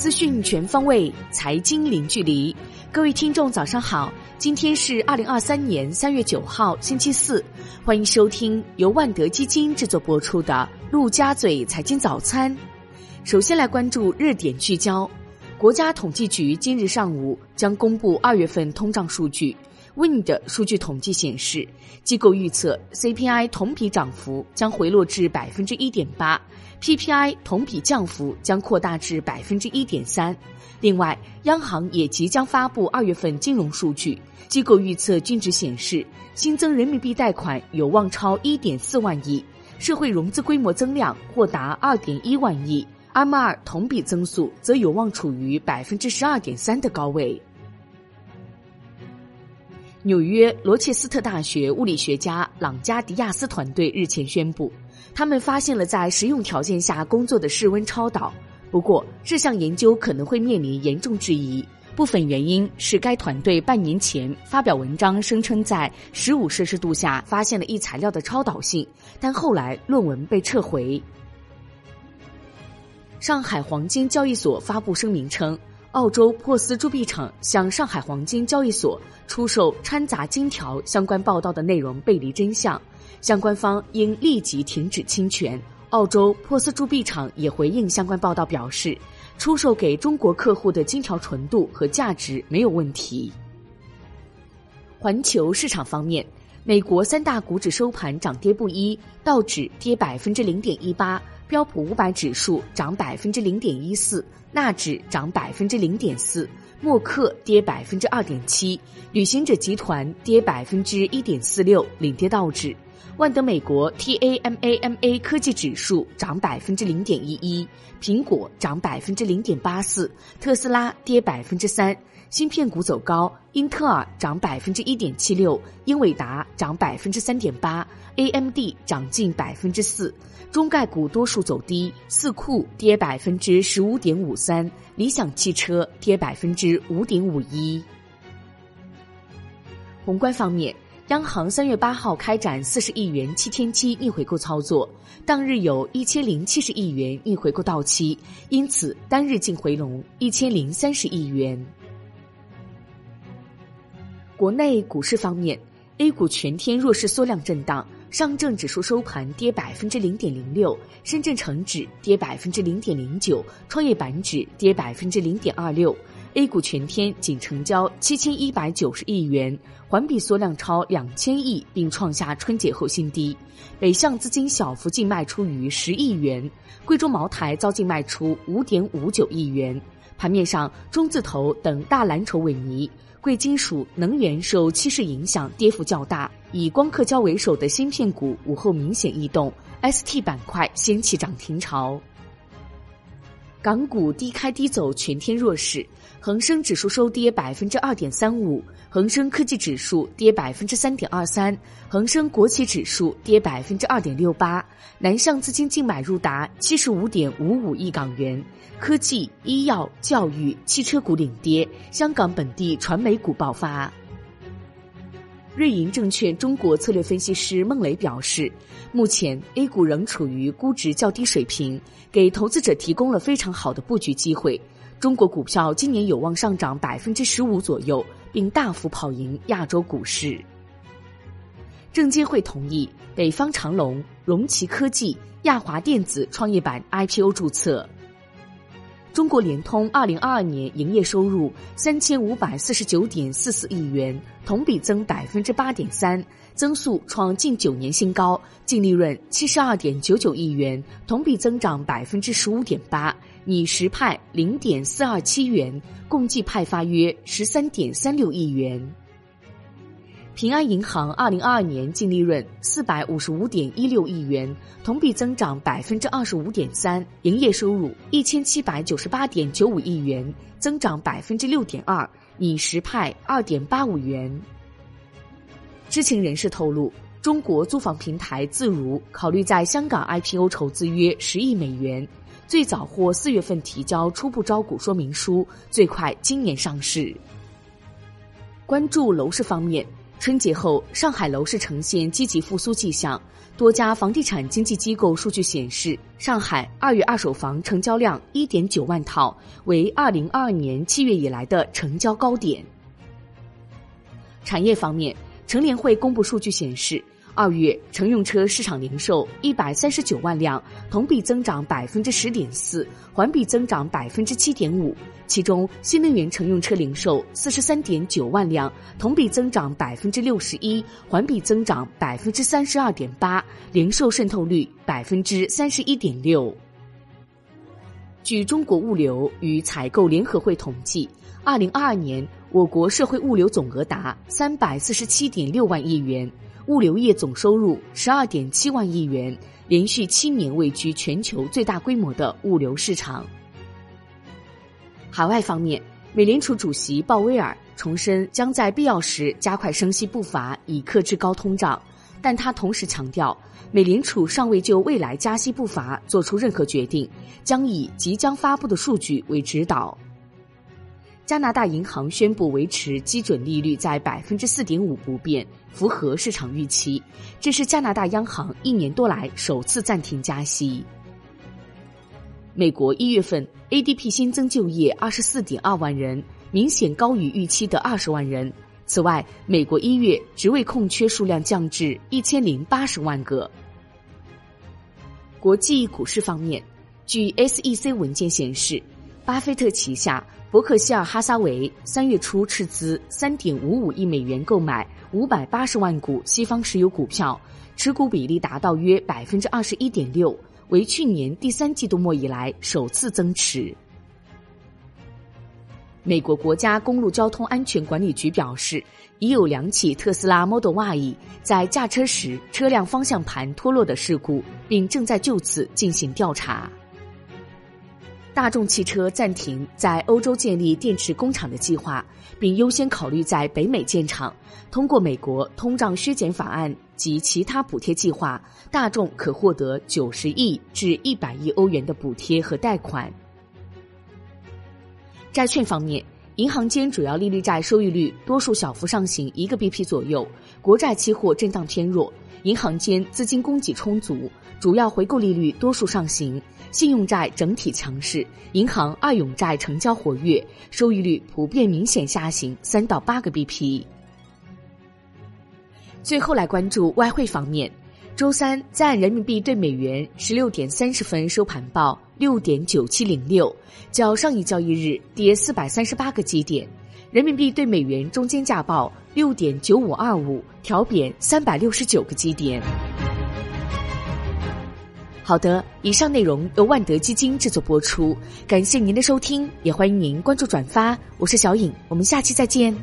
资讯全方位，财经零距离。各位听众，早上好！今天是二零二三年三月九号，星期四。欢迎收听由万德基金制作播出的《陆家嘴财经早餐》。首先来关注热点聚焦。国家统计局今日上午将公布二月份通胀数据。Wind 数据统计显示，机构预测 CPI 同比涨幅将回落至百分之一点八，PPI 同比降幅将扩大至百分之一点三。另外，央行也即将发布二月份金融数据，机构预测均值显示，新增人民币贷款有望超一点四万亿，社会融资规模增量或达二点一万亿，M2 同比增速则有望处于百分之十二点三的高位。纽约罗切斯特大学物理学家朗加迪亚斯团队日前宣布，他们发现了在实用条件下工作的室温超导。不过，这项研究可能会面临严重质疑。部分原因是该团队半年前发表文章，声称在十五摄氏度下发现了一材料的超导性，但后来论文被撤回。上海黄金交易所发布声明称。澳洲珀斯铸币厂向上海黄金交易所出售掺杂金条相关报道的内容背离真相，相关方应立即停止侵权。澳洲珀斯铸币厂也回应相关报道表示，出售给中国客户的金条纯度和价值没有问题。环球市场方面，美国三大股指收盘涨跌不一，道指跌百分之零点一八。标普五百指数涨百分之零点一四，纳指涨百分之零点四，默克跌百分之二点七，旅行者集团跌百分之一点四六，领跌道指。万德美国 TAMAMA 科技指数涨百分之零点一一，苹果涨百分之零点八四，特斯拉跌百分之三。芯片股走高，英特尔涨百分之一点七六，英伟达涨百分之三点八，AMD 涨近百分之四。中概股多数走低，四库跌百分之十五点五三，理想汽车跌百分之五点五一。宏观方面，央行三月八号开展四十亿元七天期逆回购操作，当日有一千零七十亿元逆回购到期，因此单日净回笼一千零三十亿元。国内股市方面，A 股全天弱势缩量震荡，上证指数收盘跌百分之零点零六，深圳成指跌百分之零点零九，创业板指跌百分之零点二六。A 股全天仅成交七千一百九十亿元，环比缩量超两千亿，并创下春节后新低。北向资金小幅净卖出逾十亿元，贵州茅台遭净卖出五点五九亿元。盘面上，中字头等大蓝筹萎靡。贵金属、能源受趋势影响，跌幅较大。以光刻胶为首的芯片股午后明显异动，ST 板块掀起涨停潮。港股低开低走，全天弱势，恒生指数收跌百分之二点三五，恒生科技指数跌百分之三点二三，恒生国企指数跌百分之二点六八。南向资金净买入达七十五点五五亿港元。科技、医药、教育、汽车股领跌，香港本地传媒股爆发。瑞银证券中国策略分析师孟磊表示，目前 A 股仍处于估值较低水平，给投资者提供了非常好的布局机会。中国股票今年有望上涨百分之十五左右，并大幅跑赢亚洲股市。证监会同意北方长龙、龙旗科技、亚华电子创业板 IPO 注册。中国联通二零二二年营业收入三千五百四十九点四四亿元，同比增百分之八点三，增速创近九年新高。净利润七十二点九九亿元，同比增长百分之十五点八，拟实派零点四二七元，共计派发约十三点三六亿元。平安银行二零二二年净利润四百五十五点一六亿元，同比增长百分之二十五点三；营业收入一千七百九十八点九五亿元，增长百分之六点二，拟实派二点八五元。知情人士透露，中国租房平台自如考虑在香港 IPO 筹资约十亿美元，最早或四月份提交初步招股说明书，最快今年上市。关注楼市方面。春节后，上海楼市呈现积极复苏迹象，多家房地产经纪机构数据显示，上海二月二手房成交量一点九万套，为二零二二年七月以来的成交高点。产业方面，成联会公布数据显示。二月乘用车市场零售一百三十九万辆，同比增长百分之十点四，环比增长百分之七点五。其中，新能源乘用车零售四十三点九万辆，同比增长百分之六十一，环比增长百分之三十二点八，零售渗透率百分之三十一点六。据中国物流与采购联合会统计，二零二二年我国社会物流总额达三百四十七点六万亿元。物流业总收入十二点七万亿元，连续七年位居全球最大规模的物流市场。海外方面，美联储主席鲍威尔重申将在必要时加快升息步伐，以克制高通胀，但他同时强调，美联储尚未就未来加息步伐做出任何决定，将以即将发布的数据为指导。加拿大银行宣布维持基准利率在百分之四点五不变，符合市场预期。这是加拿大央行一年多来首次暂停加息。美国一月份 ADP 新增就业二十四点二万人，明显高于预期的二十万人。此外，美国一月职位空缺数量降至一千零八十万个。国际股市方面，据 SEC 文件显示，巴菲特旗下。伯克希尔哈撒韦三月初斥资三点五五亿美元购买五百八十万股西方石油股票，持股比例达到约百分之二十一点六，为去年第三季度末以来首次增持。美国国家公路交通安全管理局表示，已有两起特斯拉 Model Y 在驾车时车辆方向盘脱落的事故，并正在就此进行调查。大众汽车暂停在欧洲建立电池工厂的计划，并优先考虑在北美建厂。通过美国通胀削减法案及其他补贴计划，大众可获得九十亿至一百亿欧元的补贴和贷款。债券方面，银行间主要利率债收益率多数小幅上行一个 BP 左右，国债期货震荡偏弱。银行间资金供给充足，主要回购利率多数上行。信用债整体强势，银行二永债成交活跃，收益率普遍明显下行三到八个 BP。最后来关注外汇方面，周三在人民币对美元十六点三十分收盘报六点九七零六，较上一交易日跌四百三十八个基点，人民币对美元中间价报六点九五二五，调贬三百六十九个基点。好的，以上内容由万德基金制作播出，感谢您的收听，也欢迎您关注转发。我是小颖，我们下期再见。